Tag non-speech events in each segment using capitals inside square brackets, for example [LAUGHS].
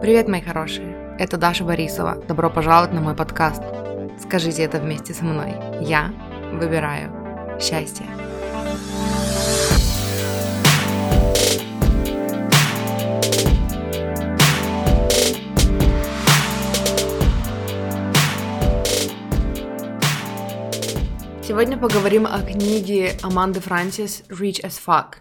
Привет, мои хорошие! Это Даша Борисова. Добро пожаловать на мой подкаст. Скажите это вместе со мной. Я выбираю счастье. Сегодня поговорим о книге Аманды Франсис «Rich as Fuck».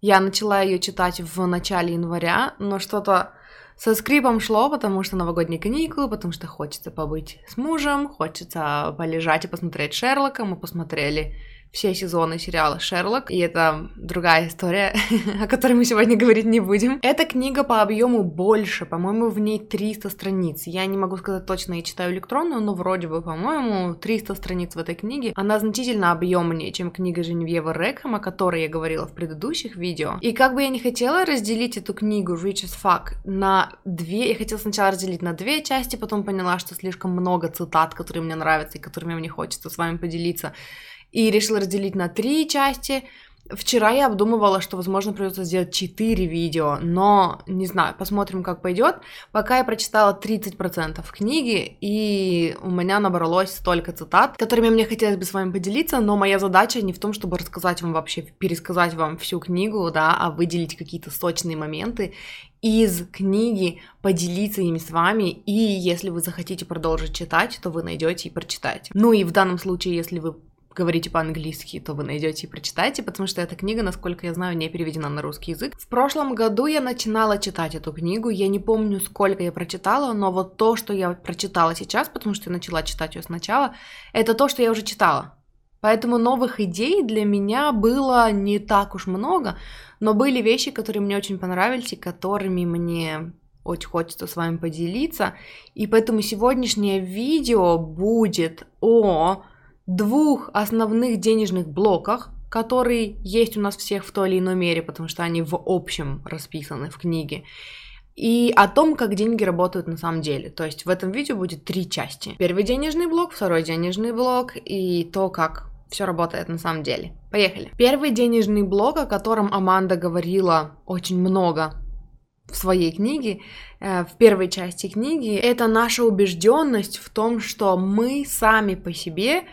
Я начала ее читать в начале января, но что-то со скрипом шло, потому что новогодние каникулы, потому что хочется побыть с мужем, хочется полежать и посмотреть Шерлока. Мы посмотрели все сезоны сериала «Шерлок», и это другая история, [LAUGHS] о которой мы сегодня говорить не будем. Эта книга по объему больше, по-моему, в ней 300 страниц. Я не могу сказать точно, я читаю электронную, но вроде бы, по-моему, 300 страниц в этой книге. Она значительно объемнее, чем книга Женевьева Рекхэма, о которой я говорила в предыдущих видео. И как бы я не хотела разделить эту книгу Rich as Fuck на две, я хотела сначала разделить на две части, потом поняла, что слишком много цитат, которые мне нравятся и которыми мне хочется с вами поделиться и решила разделить на три части. Вчера я обдумывала, что, возможно, придется сделать 4 видео, но не знаю, посмотрим, как пойдет. Пока я прочитала 30% книги, и у меня набралось столько цитат, которыми мне хотелось бы с вами поделиться, но моя задача не в том, чтобы рассказать вам вообще, пересказать вам всю книгу, да, а выделить какие-то сочные моменты из книги, поделиться ими с вами, и если вы захотите продолжить читать, то вы найдете и прочитаете. Ну и в данном случае, если вы говорите по-английски, то вы найдете и прочитаете, потому что эта книга, насколько я знаю, не переведена на русский язык. В прошлом году я начинала читать эту книгу, я не помню, сколько я прочитала, но вот то, что я прочитала сейчас, потому что я начала читать ее сначала, это то, что я уже читала. Поэтому новых идей для меня было не так уж много, но были вещи, которые мне очень понравились и которыми мне очень хочется с вами поделиться. И поэтому сегодняшнее видео будет о двух основных денежных блоках, которые есть у нас всех в той или иной мере, потому что они в общем расписаны в книге, и о том, как деньги работают на самом деле. То есть в этом видео будет три части. Первый денежный блок, второй денежный блок и то, как все работает на самом деле. Поехали. Первый денежный блок, о котором Аманда говорила очень много в своей книге, э, в первой части книги, это наша убежденность в том, что мы сами по себе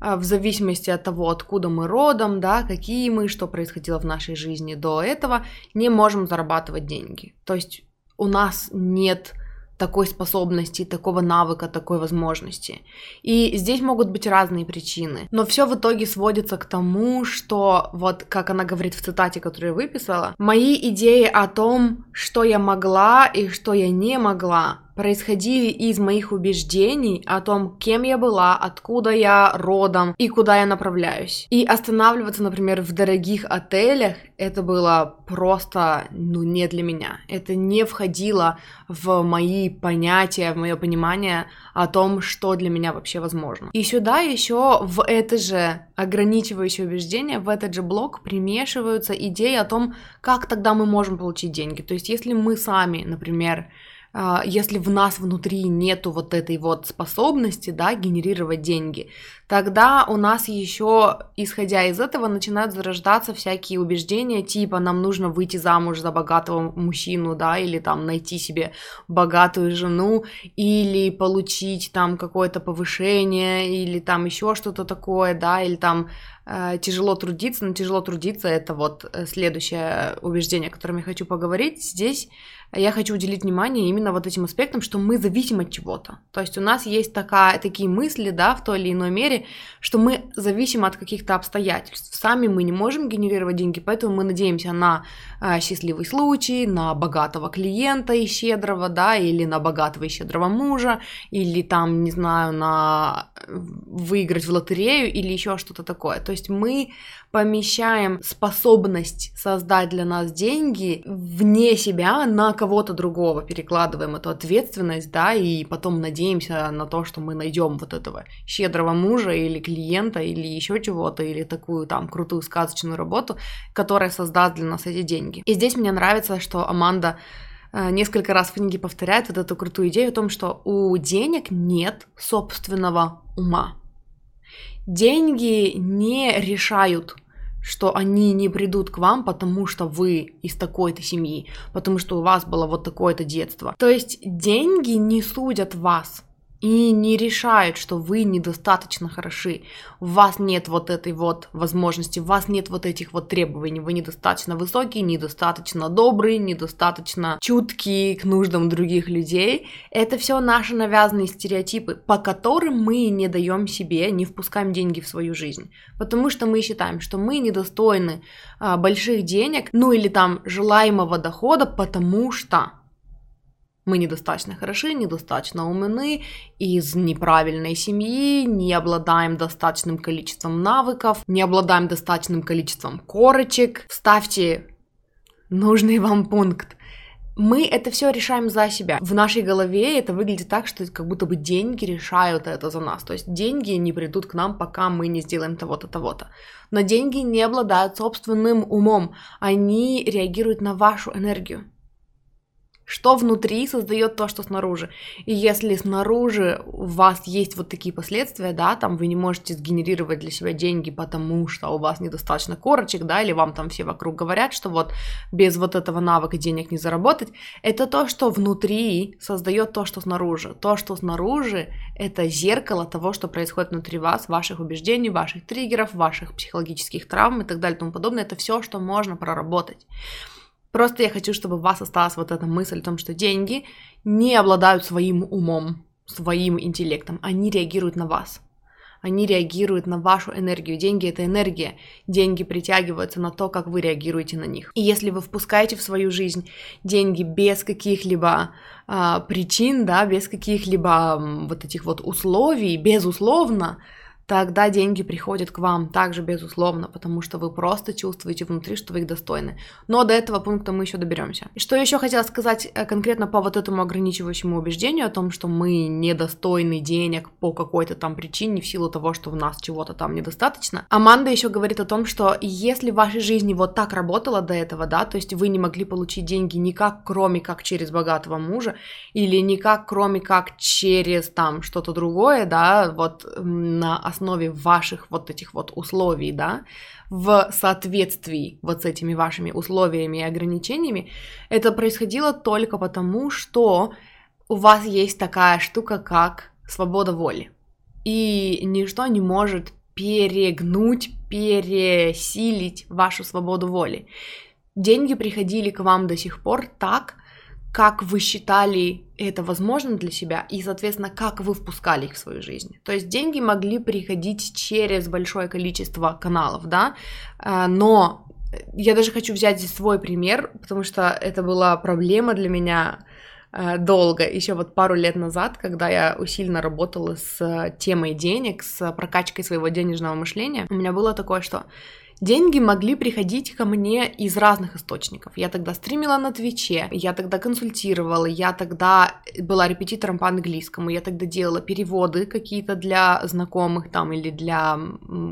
в зависимости от того, откуда мы родом, да, какие мы, что происходило в нашей жизни до этого, не можем зарабатывать деньги. То есть у нас нет такой способности, такого навыка, такой возможности. И здесь могут быть разные причины. Но все в итоге сводится к тому, что вот как она говорит в цитате, которую я выписала, мои идеи о том, что я могла и что я не могла, происходили из моих убеждений о том, кем я была, откуда я родом и куда я направляюсь. И останавливаться, например, в дорогих отелях, это было просто, ну, не для меня. Это не входило в мои понятия, в мое понимание о том, что для меня вообще возможно. И сюда еще в это же ограничивающее убеждение, в этот же блок примешиваются идеи о том, как тогда мы можем получить деньги. То есть, если мы сами, например, если в нас внутри нету вот этой вот способности, да, генерировать деньги, тогда у нас еще, исходя из этого, начинают зарождаться всякие убеждения, типа нам нужно выйти замуж за богатого мужчину, да, или там найти себе богатую жену, или получить там какое-то повышение, или там еще что-то такое, да, или там э, тяжело трудиться, но тяжело трудиться это вот э, следующее убеждение, о котором я хочу поговорить. Здесь я хочу уделить внимание именно вот этим аспектам, что мы зависим от чего-то. То есть у нас есть такая, такие мысли, да, в той или иной мере, что мы зависим от каких-то обстоятельств. Сами мы не можем генерировать деньги, поэтому мы надеемся на э, счастливый случай, на богатого клиента и щедрого, да, или на богатого и щедрого мужа, или там, не знаю, на выиграть в лотерею или еще что-то такое. То есть мы помещаем способность создать для нас деньги вне себя на кого-то другого, перекладываем эту ответственность, да, и потом надеемся на то, что мы найдем вот этого щедрого мужа или клиента или еще чего-то, или такую там крутую сказочную работу, которая создаст для нас эти деньги. И здесь мне нравится, что Аманда э, несколько раз в книге повторяет вот эту крутую идею о том, что у денег нет собственного ума. Деньги не решают что они не придут к вам, потому что вы из такой-то семьи, потому что у вас было вот такое-то детство. То есть деньги не судят вас и не решают, что вы недостаточно хороши. У вас нет вот этой вот возможности, у вас нет вот этих вот требований. Вы недостаточно высокие, недостаточно добрые, недостаточно чуткие к нуждам других людей. Это все наши навязанные стереотипы, по которым мы не даем себе, не впускаем деньги в свою жизнь. Потому что мы считаем, что мы недостойны а, больших денег, ну или там желаемого дохода, потому что мы недостаточно хороши, недостаточно умны, из неправильной семьи, не обладаем достаточным количеством навыков, не обладаем достаточным количеством корочек. Вставьте нужный вам пункт. Мы это все решаем за себя. В нашей голове это выглядит так, что как будто бы деньги решают это за нас. То есть деньги не придут к нам, пока мы не сделаем того-то, того-то. Но деньги не обладают собственным умом. Они реагируют на вашу энергию что внутри создает то, что снаружи. И если снаружи у вас есть вот такие последствия, да, там вы не можете сгенерировать для себя деньги, потому что у вас недостаточно корочек, да, или вам там все вокруг говорят, что вот без вот этого навыка денег не заработать, это то, что внутри создает то, что снаружи. То, что снаружи, это зеркало того, что происходит внутри вас, ваших убеждений, ваших триггеров, ваших психологических травм и так далее и тому подобное. Это все, что можно проработать. Просто я хочу, чтобы у вас осталась вот эта мысль о том, что деньги не обладают своим умом, своим интеллектом. Они реагируют на вас. Они реагируют на вашу энергию. Деньги это энергия. Деньги притягиваются на то, как вы реагируете на них. И если вы впускаете в свою жизнь деньги без каких-либо а, причин, да, без каких-либо вот этих вот условий, безусловно, тогда деньги приходят к вам также безусловно, потому что вы просто чувствуете внутри, что вы их достойны. Но до этого пункта мы еще доберемся. И что еще хотела сказать э, конкретно по вот этому ограничивающему убеждению о том, что мы недостойны денег по какой-то там причине в силу того, что в нас чего-то там недостаточно. Аманда еще говорит о том, что если в вашей жизни вот так работало до этого, да, то есть вы не могли получить деньги никак, кроме как через богатого мужа, или никак, кроме как через там что-то другое, да, вот на основе основе ваших вот этих вот условий, да, в соответствии вот с этими вашими условиями и ограничениями, это происходило только потому, что у вас есть такая штука, как свобода воли. И ничто не может перегнуть, пересилить вашу свободу воли. Деньги приходили к вам до сих пор так, как вы считали это возможным для себя и, соответственно, как вы впускали их в свою жизнь. То есть деньги могли приходить через большое количество каналов, да, а, но я даже хочу взять здесь свой пример, потому что это была проблема для меня а, долго, еще вот пару лет назад, когда я усиленно работала с темой денег, с прокачкой своего денежного мышления, у меня было такое, что Деньги могли приходить ко мне из разных источников. Я тогда стримила на Твиче, я тогда консультировала, я тогда была репетитором по английскому, я тогда делала переводы какие-то для знакомых там или для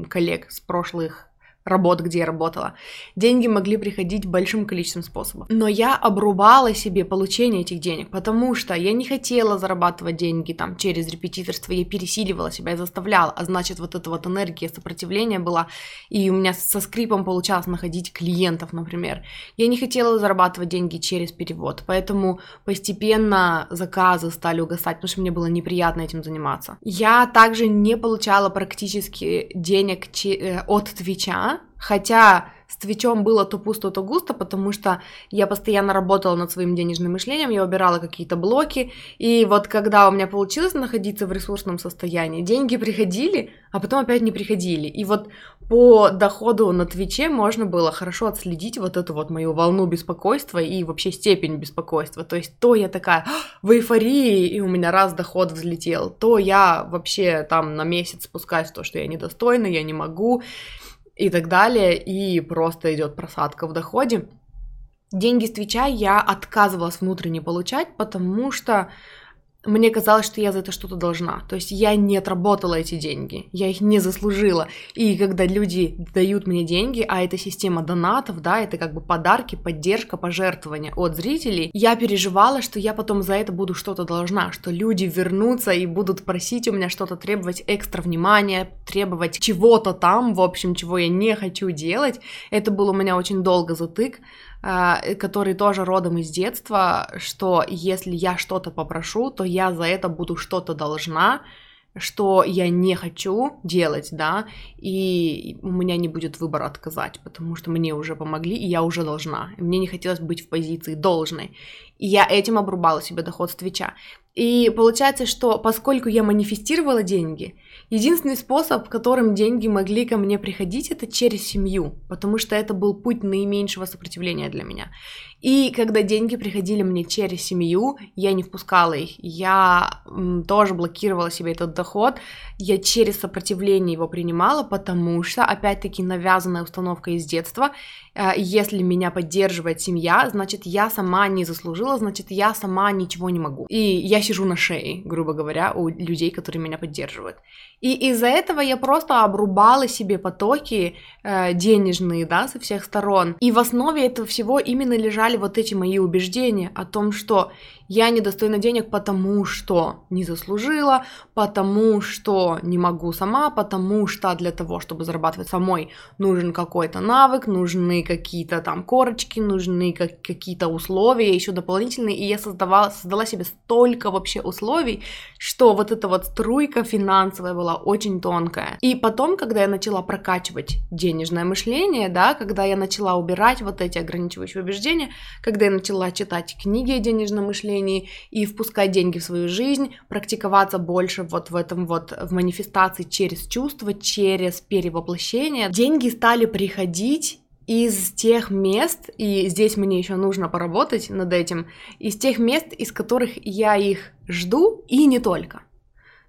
коллег с прошлых работ, где я работала. Деньги могли приходить большим количеством способов. Но я обрубала себе получение этих денег, потому что я не хотела зарабатывать деньги там через репетиторство, я пересиливала себя, я заставляла, а значит вот эта вот энергия сопротивления была, и у меня со скрипом получалось находить клиентов, например. Я не хотела зарабатывать деньги через перевод, поэтому постепенно заказы стали угасать, потому что мне было неприятно этим заниматься. Я также не получала практически денег э, от Твича, Хотя с Твичом было то пусто, то густо, потому что я постоянно работала над своим денежным мышлением, я убирала какие-то блоки, и вот когда у меня получилось находиться в ресурсном состоянии, деньги приходили, а потом опять не приходили. И вот по доходу на Твиче можно было хорошо отследить вот эту вот мою волну беспокойства и вообще степень беспокойства. То есть то я такая в эйфории, и у меня раз доход взлетел, то я вообще там на месяц спускаюсь в то, что я недостойна, я не могу, и так далее, и просто идет просадка в доходе. Деньги с Твича я отказывалась внутренне получать, потому что мне казалось, что я за это что-то должна. То есть я не отработала эти деньги, я их не заслужила. И когда люди дают мне деньги, а это система донатов, да, это как бы подарки, поддержка, пожертвования от зрителей, я переживала, что я потом за это буду что-то должна, что люди вернутся и будут просить у меня что-то, требовать экстра внимания, требовать чего-то там, в общем, чего я не хочу делать. Это был у меня очень долго затык. А, который тоже родом из детства, что если я что-то попрошу, то я за это буду что-то должна, что я не хочу делать, да, и у меня не будет выбора отказать, потому что мне уже помогли, и я уже должна. Мне не хотелось быть в позиции должной. И я этим обрубала себе доход с Твича. И получается, что поскольку я манифестировала деньги, единственный способ, которым деньги могли ко мне приходить, это через семью, потому что это был путь наименьшего сопротивления для меня. И когда деньги приходили мне через семью, я не впускала их. Я тоже блокировала себе этот доход. Я через сопротивление его принимала, потому что, опять-таки, навязанная установка из детства. Э, если меня поддерживает семья, значит, я сама не заслужила, значит, я сама ничего не могу. И я сижу на шее, грубо говоря, у людей, которые меня поддерживают. И из-за этого я просто обрубала себе потоки э, денежные, да, со всех сторон. И в основе этого всего именно лежали вот эти мои убеждения о том, что я недостойна денег, потому что не заслужила, потому что не могу сама, потому что для того, чтобы зарабатывать самой, нужен какой-то навык, нужны какие-то там корочки, нужны как- какие-то условия еще дополнительные, и я создавала, создала себе столько вообще условий, что вот эта вот струйка финансовая была очень тонкая. И потом, когда я начала прокачивать денежное мышление, да, когда я начала убирать вот эти ограничивающие убеждения, когда я начала читать книги о денежном мышлении, и впускать деньги в свою жизнь, практиковаться больше вот в этом вот, в манифестации через чувства, через перевоплощение. Деньги стали приходить из тех мест, и здесь мне еще нужно поработать над этим, из тех мест, из которых я их жду, и не только.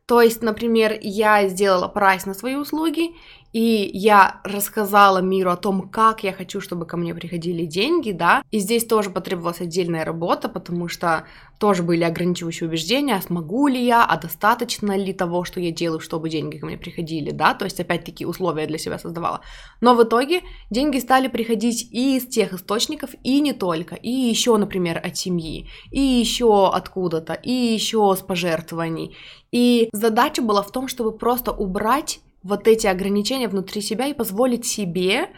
То есть, например, я сделала прайс на свои услуги, и я рассказала миру о том, как я хочу, чтобы ко мне приходили деньги, да, и здесь тоже потребовалась отдельная работа, потому что тоже были ограничивающие убеждения, а смогу ли я, а достаточно ли того, что я делаю, чтобы деньги ко мне приходили, да, то есть опять-таки условия для себя создавала. Но в итоге деньги стали приходить и из тех источников, и не только, и еще, например, от семьи, и еще откуда-то, и еще с пожертвований. И задача была в том, чтобы просто убрать вот эти ограничения внутри себя и позволить себе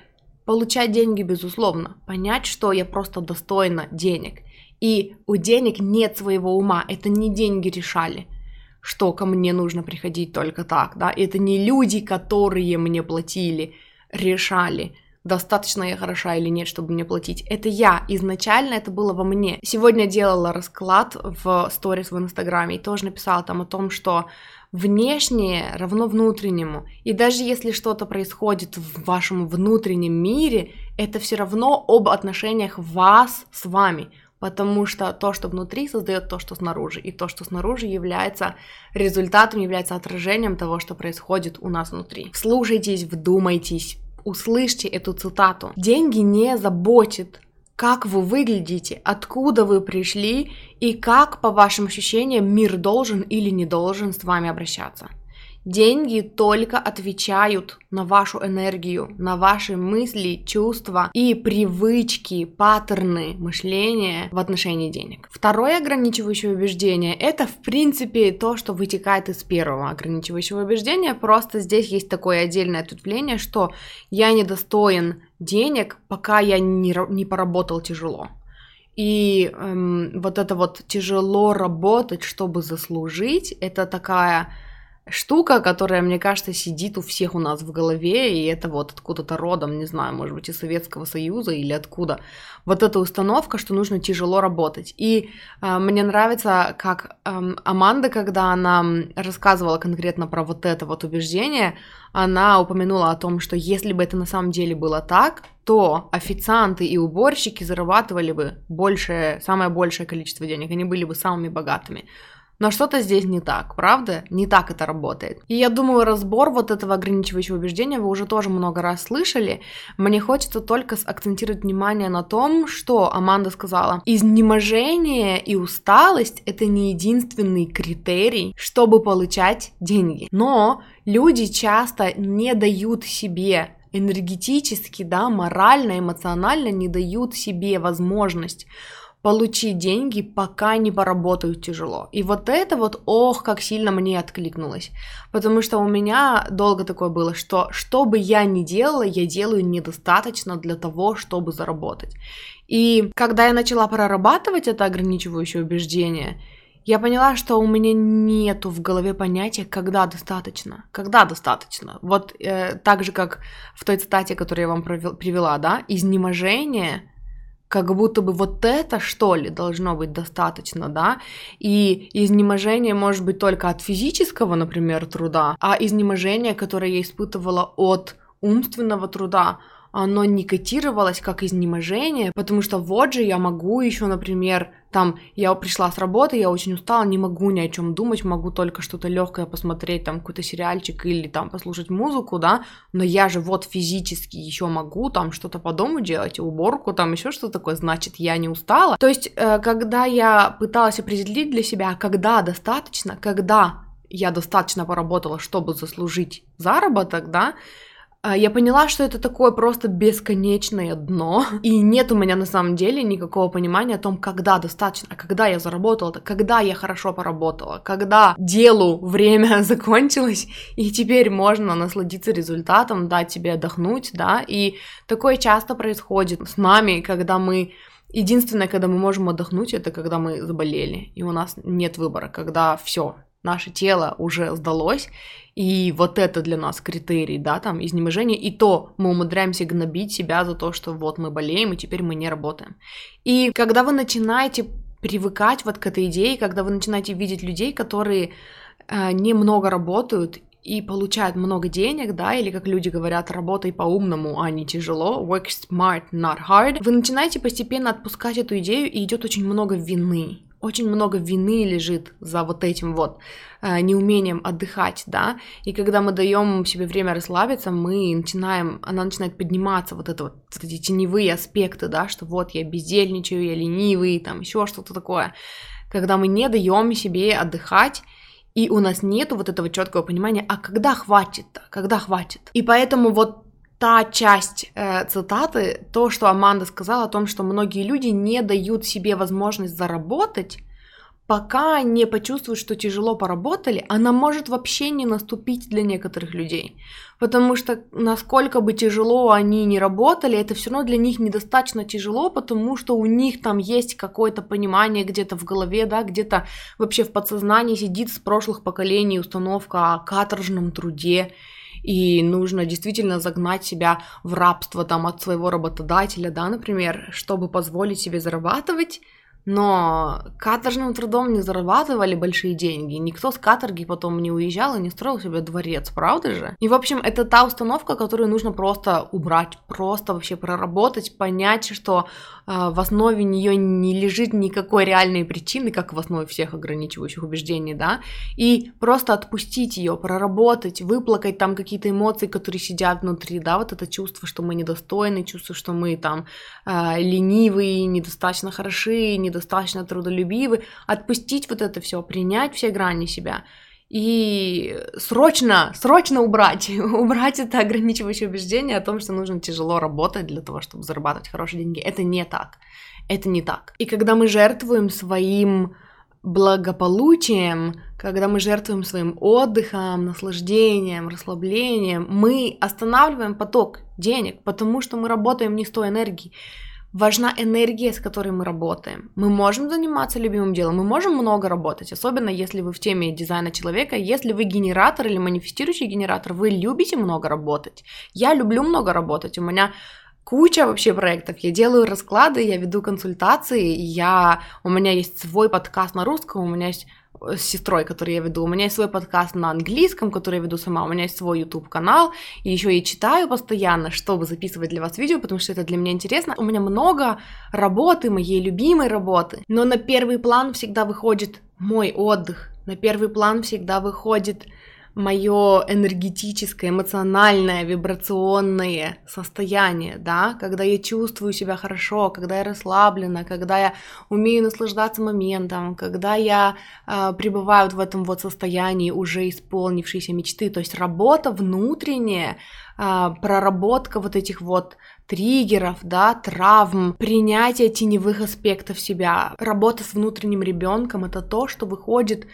получать деньги, безусловно, понять, что я просто достойна денег. И у денег нет своего ума, это не деньги решали, что ко мне нужно приходить только так, да, это не люди, которые мне платили, решали, достаточно я хороша или нет, чтобы мне платить. Это я. Изначально это было во мне. Сегодня делала расклад в сторис в Инстаграме и тоже написала там о том, что внешнее равно внутреннему. И даже если что-то происходит в вашем внутреннем мире, это все равно об отношениях вас с вами. Потому что то, что внутри, создает то, что снаружи. И то, что снаружи, является результатом, является отражением того, что происходит у нас внутри. Слушайтесь, вдумайтесь, услышьте эту цитату. Деньги не заботят как вы выглядите, откуда вы пришли и как, по вашим ощущениям, мир должен или не должен с вами обращаться. Деньги только отвечают на вашу энергию, на ваши мысли, чувства и привычки, паттерны мышления в отношении денег. Второе ограничивающее убеждение – это, в принципе, то, что вытекает из первого ограничивающего убеждения. Просто здесь есть такое отдельное ответвление, что я недостоин денег, пока я не, не поработал тяжело. И эм, вот это вот тяжело работать, чтобы заслужить, это такая штука, которая, мне кажется, сидит у всех у нас в голове, и это вот откуда-то родом, не знаю, может быть, из Советского Союза или откуда. Вот эта установка, что нужно тяжело работать. И э, мне нравится, как э, Аманда, когда она рассказывала конкретно про вот это вот убеждение, она упомянула о том, что если бы это на самом деле было так, то официанты и уборщики зарабатывали бы большее, самое большее количество денег, они были бы самыми богатыми. Но что-то здесь не так, правда? Не так это работает. И я думаю, разбор вот этого ограничивающего убеждения вы уже тоже много раз слышали. Мне хочется только акцентировать внимание на том, что Аманда сказала. Изнеможение и усталость — это не единственный критерий, чтобы получать деньги. Но люди часто не дают себе энергетически, да, морально, эмоционально не дают себе возможность получить деньги, пока не поработают тяжело. И вот это вот, ох, как сильно мне откликнулось. Потому что у меня долго такое было, что что бы я ни делала, я делаю недостаточно для того, чтобы заработать. И когда я начала прорабатывать это ограничивающее убеждение, я поняла, что у меня нету в голове понятия, когда достаточно. Когда достаточно. Вот э, так же, как в той цитате, которую я вам привела, да, изнеможение как будто бы вот это, что ли, должно быть достаточно, да, и изнеможение может быть только от физического, например, труда, а изнеможение, которое я испытывала от умственного труда, оно не котировалось как изнеможение, потому что вот же я могу еще, например, там, я пришла с работы, я очень устала, не могу ни о чем думать, могу только что-то легкое посмотреть, там, какой-то сериальчик или там послушать музыку, да, но я же вот физически еще могу там что-то по дому делать, уборку, там еще что-то такое, значит, я не устала. То есть, э, когда я пыталась определить для себя, когда достаточно, когда я достаточно поработала, чтобы заслужить заработок, да, я поняла, что это такое просто бесконечное дно, и нет у меня на самом деле никакого понимания о том, когда достаточно, а когда я заработала, когда я хорошо поработала, когда делу время [LAUGHS] закончилось, и теперь можно насладиться результатом, дать себе отдохнуть, да, и такое часто происходит с нами, когда мы Единственное, когда мы можем отдохнуть, это когда мы заболели, и у нас нет выбора, когда все, наше тело уже сдалось, и вот это для нас критерий, да, там, изнеможение, и то мы умудряемся гнобить себя за то, что вот мы болеем, и теперь мы не работаем. И когда вы начинаете привыкать вот к этой идее, когда вы начинаете видеть людей, которые э, немного работают и получают много денег, да, или как люди говорят, работай по-умному, а не тяжело, work smart, not hard, вы начинаете постепенно отпускать эту идею, и идет очень много вины очень много вины лежит за вот этим вот э, неумением отдыхать, да, и когда мы даем себе время расслабиться, мы начинаем, она начинает подниматься, вот это вот, вот эти теневые аспекты, да, что вот я бездельничаю, я ленивый, там еще что-то такое, когда мы не даем себе отдыхать, и у нас нету вот этого четкого понимания, а когда хватит, когда хватит. И поэтому вот та часть э, цитаты, то, что Аманда сказала о том, что многие люди не дают себе возможность заработать, пока не почувствуют, что тяжело поработали, она может вообще не наступить для некоторых людей. Потому что насколько бы тяжело они не работали, это все равно для них недостаточно тяжело, потому что у них там есть какое-то понимание где-то в голове, да, где-то вообще в подсознании сидит с прошлых поколений установка о каторжном труде и нужно действительно загнать себя в рабство там от своего работодателя, да, например, чтобы позволить себе зарабатывать, но каторжным трудом не зарабатывали большие деньги. Никто с каторги потом не уезжал и не строил себе дворец, правда же? И, в общем, это та установка, которую нужно просто убрать, просто вообще проработать, понять, что э, в основе нее не лежит никакой реальной причины, как в основе всех ограничивающих убеждений, да, и просто отпустить ее, проработать, выплакать там какие-то эмоции, которые сидят внутри, да, вот это чувство, что мы недостойны, чувство, что мы там э, ленивые, недостаточно хороши, недостаточно трудолюбивы, отпустить вот это все, принять все грани себя и срочно, срочно убрать, [LAUGHS] убрать это ограничивающее убеждение о том, что нужно тяжело работать для того, чтобы зарабатывать хорошие деньги. Это не так. Это не так. И когда мы жертвуем своим благополучием, когда мы жертвуем своим отдыхом, наслаждением, расслаблением, мы останавливаем поток денег, потому что мы работаем не с той энергией важна энергия, с которой мы работаем. Мы можем заниматься любимым делом, мы можем много работать, особенно если вы в теме дизайна человека, если вы генератор или манифестирующий генератор, вы любите много работать. Я люблю много работать, у меня куча вообще проектов. Я делаю расклады, я веду консультации, я, у меня есть свой подкаст на русском, у меня есть с сестрой, который я веду. У меня есть свой подкаст на английском, который я веду сама. У меня есть свой YouTube канал. И еще я читаю постоянно, чтобы записывать для вас видео, потому что это для меня интересно. У меня много работы, моей любимой работы. Но на первый план всегда выходит мой отдых, На первый план всегда выходит мое энергетическое, эмоциональное, вибрационное состояние, да, когда я чувствую себя хорошо, когда я расслаблена, когда я умею наслаждаться моментом, когда я э, пребываю в этом вот состоянии уже исполнившейся мечты, то есть работа внутренняя, э, проработка вот этих вот триггеров, да, травм, принятие теневых аспектов себя, работа с внутренним ребенком, это то, что выходит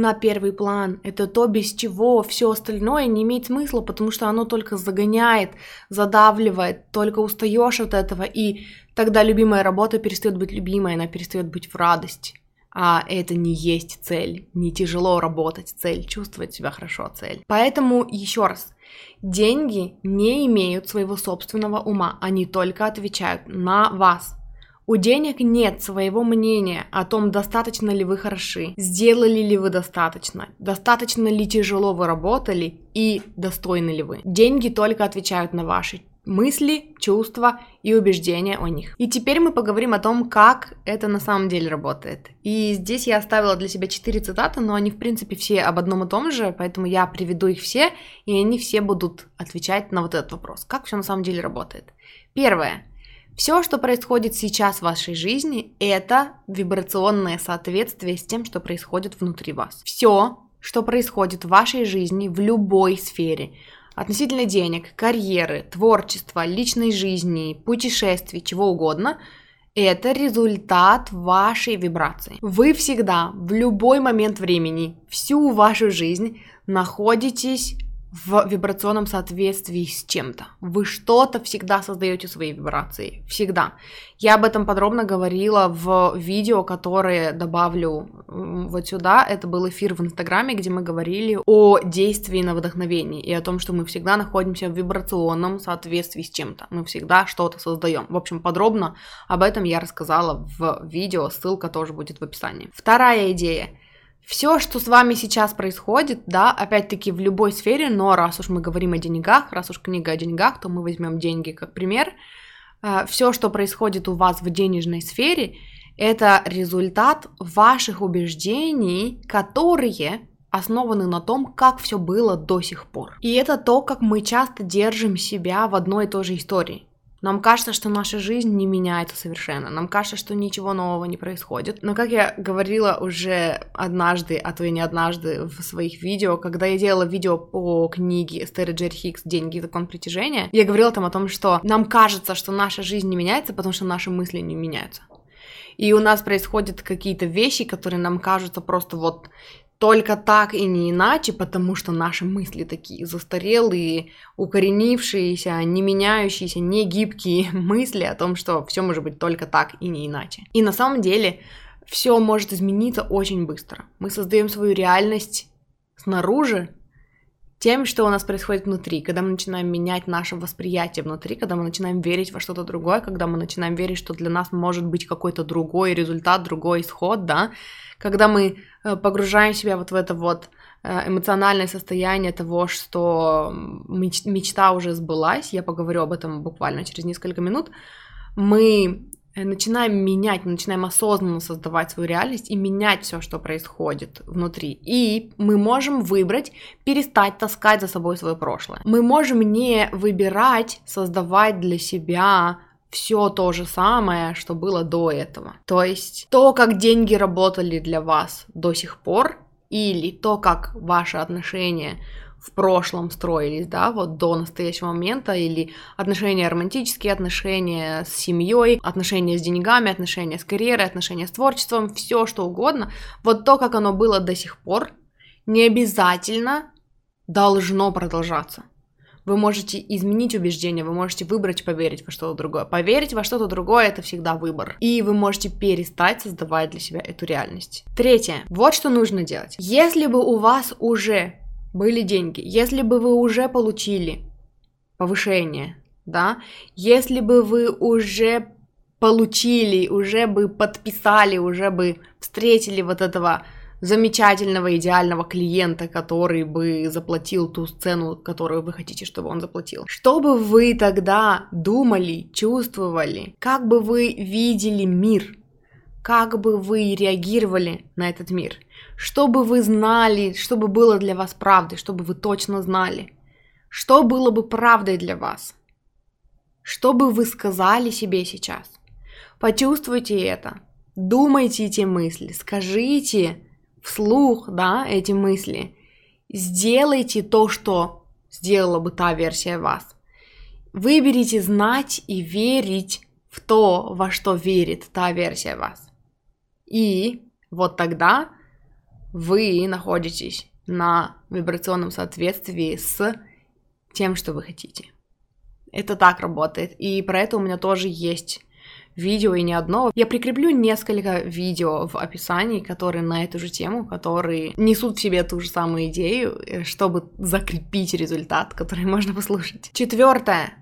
на первый план. Это то, без чего все остальное не имеет смысла, потому что оно только загоняет, задавливает, только устаешь от этого, и тогда любимая работа перестает быть любимой, она перестает быть в радость. А это не есть цель, не тяжело работать цель, чувствовать себя хорошо цель. Поэтому еще раз, деньги не имеют своего собственного ума, они только отвечают на вас. У денег нет своего мнения о том, достаточно ли вы хороши, сделали ли вы достаточно, достаточно ли тяжело вы работали и достойны ли вы. Деньги только отвечают на ваши мысли, чувства и убеждения о них. И теперь мы поговорим о том, как это на самом деле работает. И здесь я оставила для себя четыре цитаты, но они в принципе все об одном и том же, поэтому я приведу их все, и они все будут отвечать на вот этот вопрос. Как все на самом деле работает? Первое. Все, что происходит сейчас в вашей жизни, это вибрационное соответствие с тем, что происходит внутри вас. Все, что происходит в вашей жизни в любой сфере, относительно денег, карьеры, творчества, личной жизни, путешествий, чего угодно, это результат вашей вибрации. Вы всегда, в любой момент времени, всю вашу жизнь находитесь в вибрационном соответствии с чем-то. Вы что-то всегда создаете свои вибрации. Всегда. Я об этом подробно говорила в видео, которое добавлю вот сюда. Это был эфир в Инстаграме, где мы говорили о действии на вдохновении и о том, что мы всегда находимся в вибрационном соответствии с чем-то. Мы всегда что-то создаем. В общем, подробно об этом я рассказала в видео. Ссылка тоже будет в описании. Вторая идея все, что с вами сейчас происходит, да, опять-таки в любой сфере, но раз уж мы говорим о деньгах, раз уж книга о деньгах, то мы возьмем деньги как пример. Э, все, что происходит у вас в денежной сфере, это результат ваших убеждений, которые основаны на том, как все было до сих пор. И это то, как мы часто держим себя в одной и той же истории. Нам кажется, что наша жизнь не меняется совершенно. Нам кажется, что ничего нового не происходит. Но, как я говорила уже однажды, а то и не однажды в своих видео, когда я делала видео по книге Эстеры Джерри Хикс «Деньги и закон притяжения», я говорила там о том, что нам кажется, что наша жизнь не меняется, потому что наши мысли не меняются. И у нас происходят какие-то вещи, которые нам кажутся просто вот только так и не иначе, потому что наши мысли такие застарелые, укоренившиеся, не меняющиеся, не гибкие [LAUGHS] мысли о том, что все может быть только так и не иначе. И на самом деле все может измениться очень быстро. Мы создаем свою реальность снаружи тем, что у нас происходит внутри, когда мы начинаем менять наше восприятие внутри, когда мы начинаем верить во что-то другое, когда мы начинаем верить, что для нас может быть какой-то другой результат, другой исход, да, когда мы э, погружаем себя вот в это вот э, эмоциональное состояние того, что мечта уже сбылась, я поговорю об этом буквально через несколько минут, мы э, начинаем менять, мы начинаем осознанно создавать свою реальность и менять все, что происходит внутри. И мы можем выбрать перестать таскать за собой свое прошлое. Мы можем не выбирать создавать для себя все то же самое, что было до этого. То есть то, как деньги работали для вас до сих пор, или то, как ваши отношения в прошлом строились, да, вот до настоящего момента, или отношения романтические, отношения с семьей, отношения с деньгами, отношения с карьерой, отношения с творчеством, все что угодно, вот то, как оно было до сих пор, не обязательно должно продолжаться. Вы можете изменить убеждения, вы можете выбрать поверить во что-то другое. Поверить во что-то другое это всегда выбор. И вы можете перестать создавать для себя эту реальность. Третье. Вот что нужно делать. Если бы у вас уже были деньги, если бы вы уже получили повышение, да, если бы вы уже получили, уже бы подписали, уже бы встретили вот этого замечательного, идеального клиента, который бы заплатил ту цену, которую вы хотите, чтобы он заплатил. Что бы вы тогда думали, чувствовали? Как бы вы видели мир? Как бы вы реагировали на этот мир? чтобы вы знали, чтобы было для вас правдой, чтобы вы точно знали, что было бы правдой для вас, что бы вы сказали себе сейчас. Почувствуйте это, думайте эти мысли, скажите вслух, да, эти мысли, сделайте то, что сделала бы та версия вас. Выберите знать и верить в то, во что верит та версия вас. И вот тогда вы находитесь на вибрационном соответствии с тем, что вы хотите. Это так работает. И про это у меня тоже есть видео и не одно. Я прикреплю несколько видео в описании, которые на эту же тему, которые несут в себе ту же самую идею, э, чтобы закрепить результат, который [LAUGHS] можно послушать. Четвертое.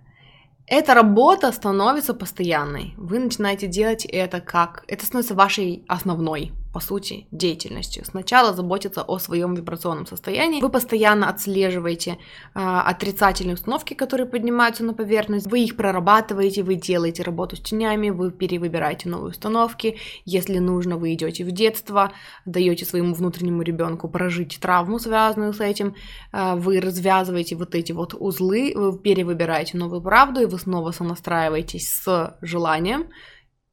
Эта работа становится постоянной. Вы начинаете делать это как... Это становится вашей основной по сути, деятельностью. Сначала заботиться о своем вибрационном состоянии. Вы постоянно отслеживаете э, отрицательные установки, которые поднимаются на поверхность. Вы их прорабатываете, вы делаете работу с тенями, вы перевыбираете новые установки. Если нужно, вы идете в детство, даете своему внутреннему ребенку прожить травму, связанную с этим. Э, вы развязываете вот эти вот узлы, вы перевыбираете новую правду, и вы снова сонастраиваетесь с желанием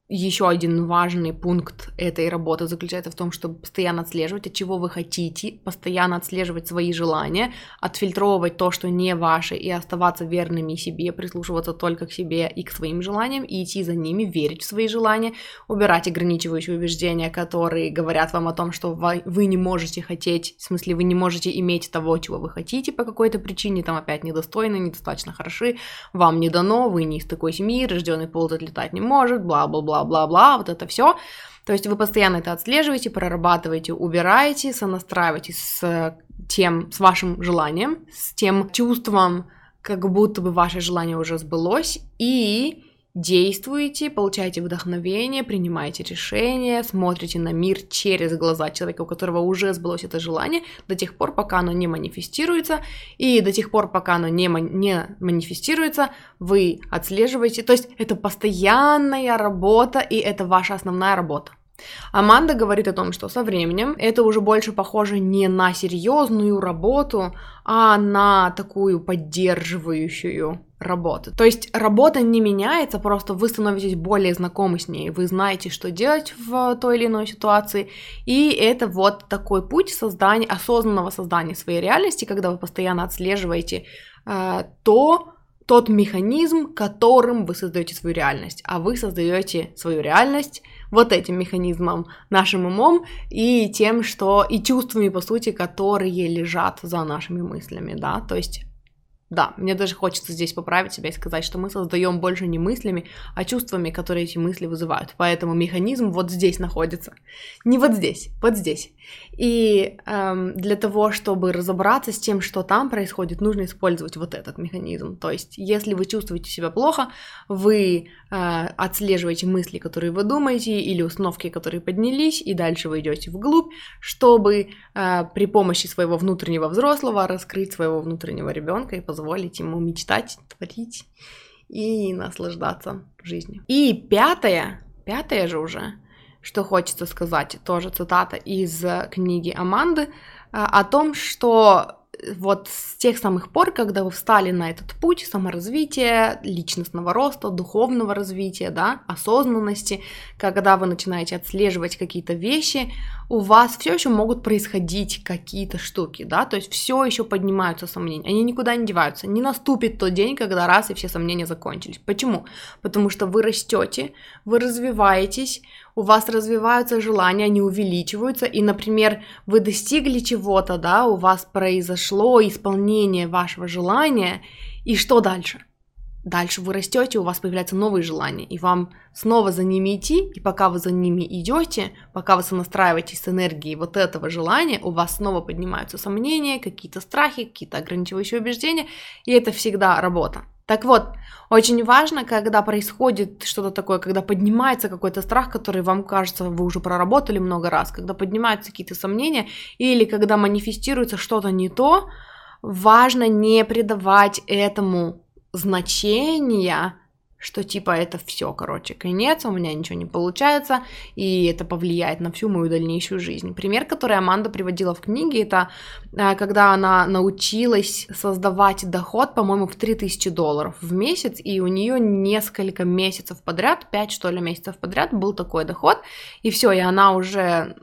еще один важный пункт этой работы заключается в том, чтобы постоянно отслеживать, от чего вы хотите, постоянно отслеживать свои желания, отфильтровывать то, что не ваше, и оставаться верными себе, прислушиваться только к себе и к своим желаниям, и идти за ними, верить в свои желания, убирать ограничивающие убеждения, которые говорят вам о том, что вы не можете хотеть, в смысле вы не можете иметь того, чего вы хотите по какой-то причине, там опять недостойны, недостаточно хороши, вам не дано, вы не из такой семьи, рожденный ползать летать не может, бла-бла-бла, бла-бла-бла, вот это все. То есть вы постоянно это отслеживаете, прорабатываете, убираете, сонастраиваетесь с тем, с вашим желанием, с тем чувством, как будто бы ваше желание уже сбылось, и действуете, получаете вдохновение, принимаете решения, смотрите на мир через глаза человека, у которого уже сбылось это желание, до тех пор, пока оно не манифестируется, и до тех пор, пока оно не, не манифестируется, вы отслеживаете, то есть это постоянная работа, и это ваша основная работа. Аманда говорит о том, что со временем это уже больше похоже не на серьезную работу, а на такую поддерживающую работу. То есть работа не меняется, просто вы становитесь более знакомы с ней, вы знаете, что делать в той или иной ситуации, и это вот такой путь создания, осознанного создания своей реальности, когда вы постоянно отслеживаете э, то, тот механизм, которым вы создаете свою реальность, а вы создаете свою реальность вот этим механизмом, нашим умом и тем, что и чувствами, по сути, которые лежат за нашими мыслями, да, то есть да, мне даже хочется здесь поправить себя и сказать, что мы создаем больше не мыслями, а чувствами, которые эти мысли вызывают. Поэтому механизм вот здесь находится. Не вот здесь, вот здесь. И эм, для того, чтобы разобраться с тем, что там происходит, нужно использовать вот этот механизм. То есть, если вы чувствуете себя плохо, вы э, отслеживаете мысли, которые вы думаете, или установки, которые поднялись, и дальше вы идете вглубь, чтобы э, при помощи своего внутреннего взрослого раскрыть своего внутреннего ребенка и позволить ему мечтать, творить и наслаждаться жизнью. И пятое, пятое же уже, что хочется сказать, тоже цитата из книги Аманды, а, о том, что вот с тех самых пор, когда вы встали на этот путь саморазвития, личностного роста, духовного развития, да, осознанности, когда вы начинаете отслеживать какие-то вещи, у вас все еще могут происходить какие-то штуки, да, то есть все еще поднимаются сомнения, они никуда не деваются, не наступит тот день, когда раз и все сомнения закончились. Почему? Потому что вы растете, вы развиваетесь, у вас развиваются желания, они увеличиваются, и, например, вы достигли чего-то, да, у вас произошло исполнение вашего желания, и что дальше? Дальше вы растете, у вас появляются новые желания, и вам снова за ними идти, и пока вы за ними идете, пока вы сонастраиваетесь с энергией вот этого желания, у вас снова поднимаются сомнения, какие-то страхи, какие-то ограничивающие убеждения, и это всегда работа. Так вот, очень важно, когда происходит что-то такое, когда поднимается какой-то страх, который вам кажется, вы уже проработали много раз, когда поднимаются какие-то сомнения, или когда манифестируется что-то не то, важно не придавать этому значения, что типа это все, короче, конец, у меня ничего не получается, и это повлияет на всю мою дальнейшую жизнь. Пример, который Аманда приводила в книге, это а, когда она научилась создавать доход, по-моему, в 3000 долларов в месяц, и у нее несколько месяцев подряд, 5 что ли месяцев подряд был такой доход, и все, и она уже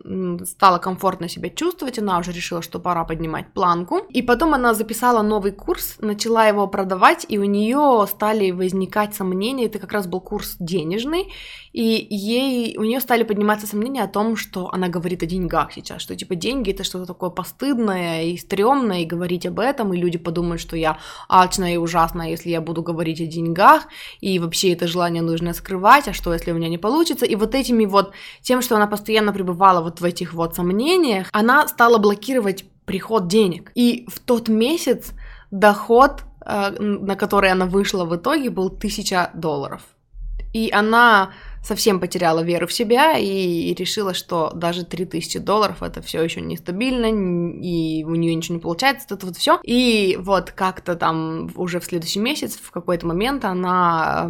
стала комфортно себя чувствовать, она уже решила, что пора поднимать планку, и потом она записала новый курс, начала его продавать, и у нее стали возникать сомнения, сомнения, это как раз был курс денежный, и ей, у нее стали подниматься сомнения о том, что она говорит о деньгах сейчас, что типа деньги это что-то такое постыдное и стрёмное, и говорить об этом, и люди подумают, что я алчная и ужасная, если я буду говорить о деньгах, и вообще это желание нужно скрывать, а что, если у меня не получится, и вот этими вот, тем, что она постоянно пребывала вот в этих вот сомнениях, она стала блокировать приход денег. И в тот месяц доход на который она вышла в итоге, был 1000 долларов. И она совсем потеряла веру в себя и решила, что даже 3000 долларов это все еще нестабильно, и у нее ничего не получается, это вот все. И вот как-то там уже в следующий месяц, в какой-то момент она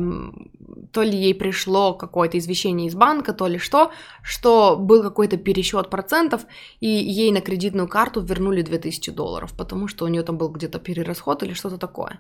то ли ей пришло какое-то извещение из банка, то ли что, что был какой-то пересчет процентов, и ей на кредитную карту вернули 2000 долларов, потому что у нее там был где-то перерасход или что-то такое.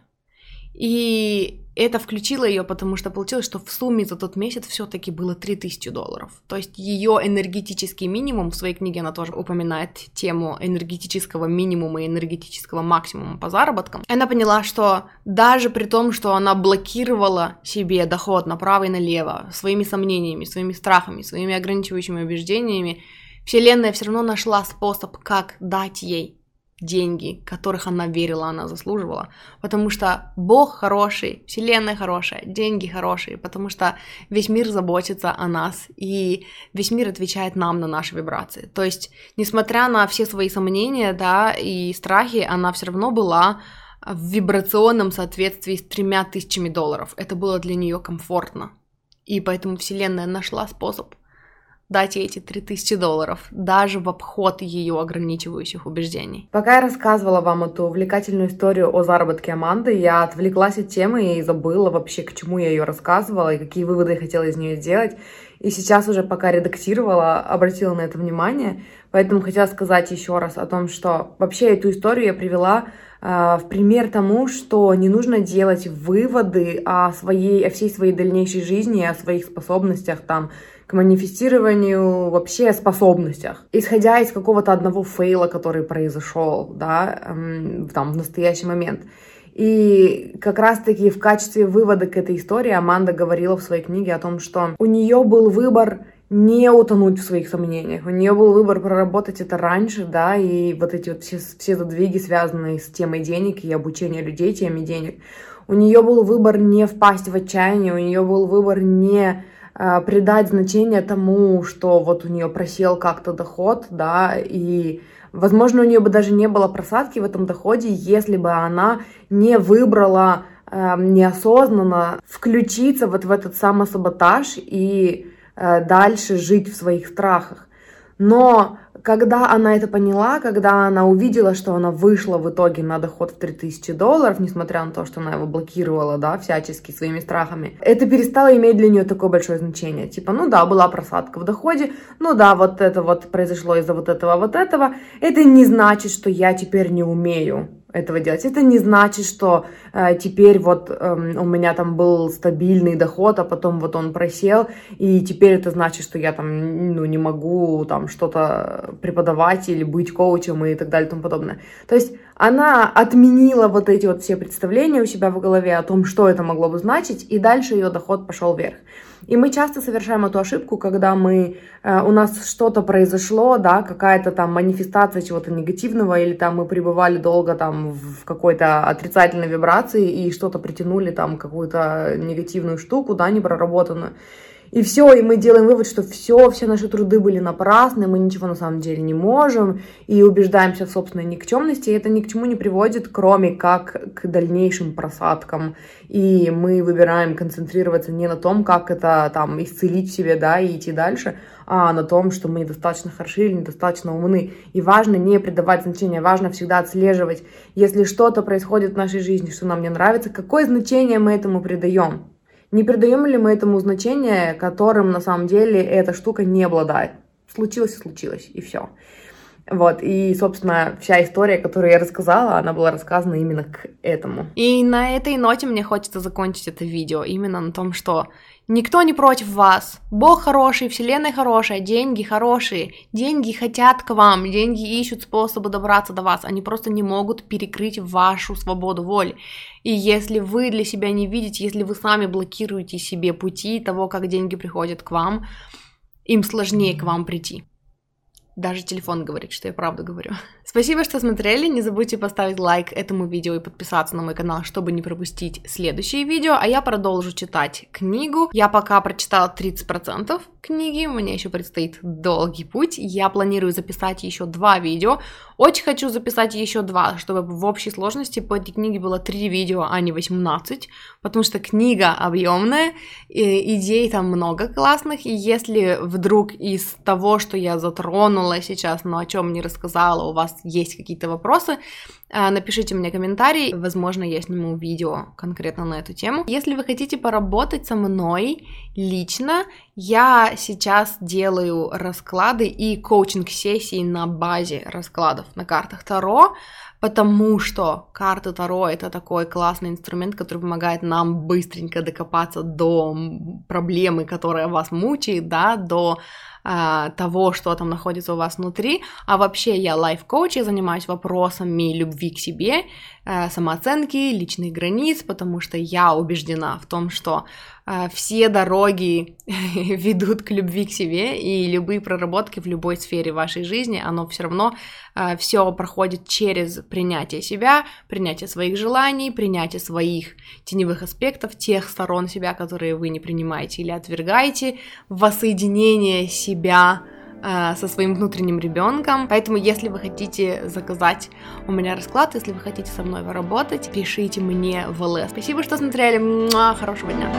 И это включило ее, потому что получилось, что в сумме за тот месяц все-таки было 3000 долларов. То есть ее энергетический минимум, в своей книге она тоже упоминает тему энергетического минимума и энергетического максимума по заработкам. Она поняла, что даже при том, что она блокировала себе доход направо и налево своими сомнениями, своими страхами, своими ограничивающими убеждениями, Вселенная все равно нашла способ, как дать ей деньги, которых она верила, она заслуживала. Потому что Бог хороший, Вселенная хорошая, деньги хорошие, потому что весь мир заботится о нас, и весь мир отвечает нам на наши вибрации. То есть, несмотря на все свои сомнения, да, и страхи, она все равно была в вибрационном соответствии с тремя тысячами долларов. Это было для нее комфортно. И поэтому Вселенная нашла способ дать ей эти 3000 долларов, даже в обход ее ограничивающих убеждений. Пока я рассказывала вам эту увлекательную историю о заработке Аманды, я отвлеклась от темы и забыла вообще, к чему я ее рассказывала и какие выводы я хотела из нее сделать. И сейчас уже пока редактировала, обратила на это внимание, поэтому хотела сказать еще раз о том, что вообще эту историю я привела э, в пример тому, что не нужно делать выводы о, своей, о всей своей дальнейшей жизни, о своих способностях там, к манифестированию вообще способностях. Исходя из какого-то одного фейла, который произошел, да, там, в настоящий момент. И как раз-таки в качестве вывода к этой истории Аманда говорила в своей книге о том, что у нее был выбор не утонуть в своих сомнениях. У нее был выбор проработать это раньше, да, и вот эти вот все, все задвиги, связанные с темой денег и обучения людей теме денег. У нее был выбор не впасть в отчаяние, у нее был выбор не придать значение тому, что вот у нее просел как-то доход, да, и, возможно, у нее бы даже не было просадки в этом доходе, если бы она не выбрала э, неосознанно включиться вот в этот самосаботаж и э, дальше жить в своих страхах. Но когда она это поняла, когда она увидела, что она вышла в итоге на доход в 3000 долларов, несмотря на то, что она его блокировала, да, всячески своими страхами, это перестало иметь для нее такое большое значение. Типа, ну да, была просадка в доходе, ну да, вот это вот произошло из-за вот этого, вот этого. Это не значит, что я теперь не умею этого делать. Это не значит, что э, теперь вот э, у меня там был стабильный доход, а потом вот он просел, и теперь это значит, что я там ну, не могу там что-то преподавать или быть коучем и так далее и тому подобное. То есть она отменила вот эти вот все представления у себя в голове о том, что это могло бы значить, и дальше ее доход пошел вверх. И мы часто совершаем эту ошибку, когда мы, э, у нас что-то произошло, да, какая-то там манифестация чего-то негативного, или там мы пребывали долго там в какой-то отрицательной вибрации и что-то притянули там какую-то негативную штуку, да, непроработанную. И все, и мы делаем вывод, что все, все наши труды были напрасны, мы ничего на самом деле не можем, и убеждаемся в собственной никчемности, и это ни к чему не приводит, кроме как к дальнейшим просадкам. И мы выбираем концентрироваться не на том, как это там исцелить в себе, да, и идти дальше, а на том, что мы недостаточно хороши или недостаточно умны. И важно не придавать значения, важно всегда отслеживать, если что-то происходит в нашей жизни, что нам не нравится, какое значение мы этому придаем. Не придаем ли мы этому значение, которым на самом деле эта штука не обладает? Случилось и случилось, и все. Вот, и, собственно, вся история, которую я рассказала, она была рассказана именно к этому. И на этой ноте мне хочется закончить это видео, именно на том, что никто не против вас, Бог хороший, Вселенная хорошая, деньги хорошие, деньги хотят к вам, деньги ищут способы добраться до вас, они просто не могут перекрыть вашу свободу воли. И если вы для себя не видите, если вы сами блокируете себе пути того, как деньги приходят к вам, им сложнее к вам прийти. Даже телефон говорит, что я правду говорю. [LAUGHS] Спасибо, что смотрели. Не забудьте поставить лайк этому видео и подписаться на мой канал, чтобы не пропустить следующие видео. А я продолжу читать книгу. Я пока прочитала 30% книги, мне еще предстоит долгий путь. Я планирую записать еще два видео. Очень хочу записать еще два, чтобы в общей сложности по этой книге было три видео, а не 18, потому что книга объемная, идей там много классных, и если вдруг из того, что я затронула сейчас, но о чем не рассказала, у вас есть какие-то вопросы, напишите мне комментарий, возможно, я сниму видео конкретно на эту тему. Если вы хотите поработать со мной лично, я сейчас делаю расклады и коучинг-сессии на базе раскладов на картах Таро, потому что карты Таро это такой классный инструмент, который помогает нам быстренько докопаться до проблемы, которая вас мучает, да, до а, того, что там находится у вас внутри. А вообще я лайф-коуч, я занимаюсь вопросами любви к себе, а, самооценки, личных границ, потому что я убеждена в том, что все дороги [LAUGHS] ведут к любви к себе, и любые проработки в любой сфере вашей жизни, оно все равно а, все проходит через принятие себя, принятие своих желаний, принятие своих теневых аспектов, тех сторон себя, которые вы не принимаете или отвергаете, воссоединение себя а, со своим внутренним ребенком. Поэтому, если вы хотите заказать у меня расклад, если вы хотите со мной поработать, пишите мне в ЛС. Спасибо, что смотрели. Хорошего дня.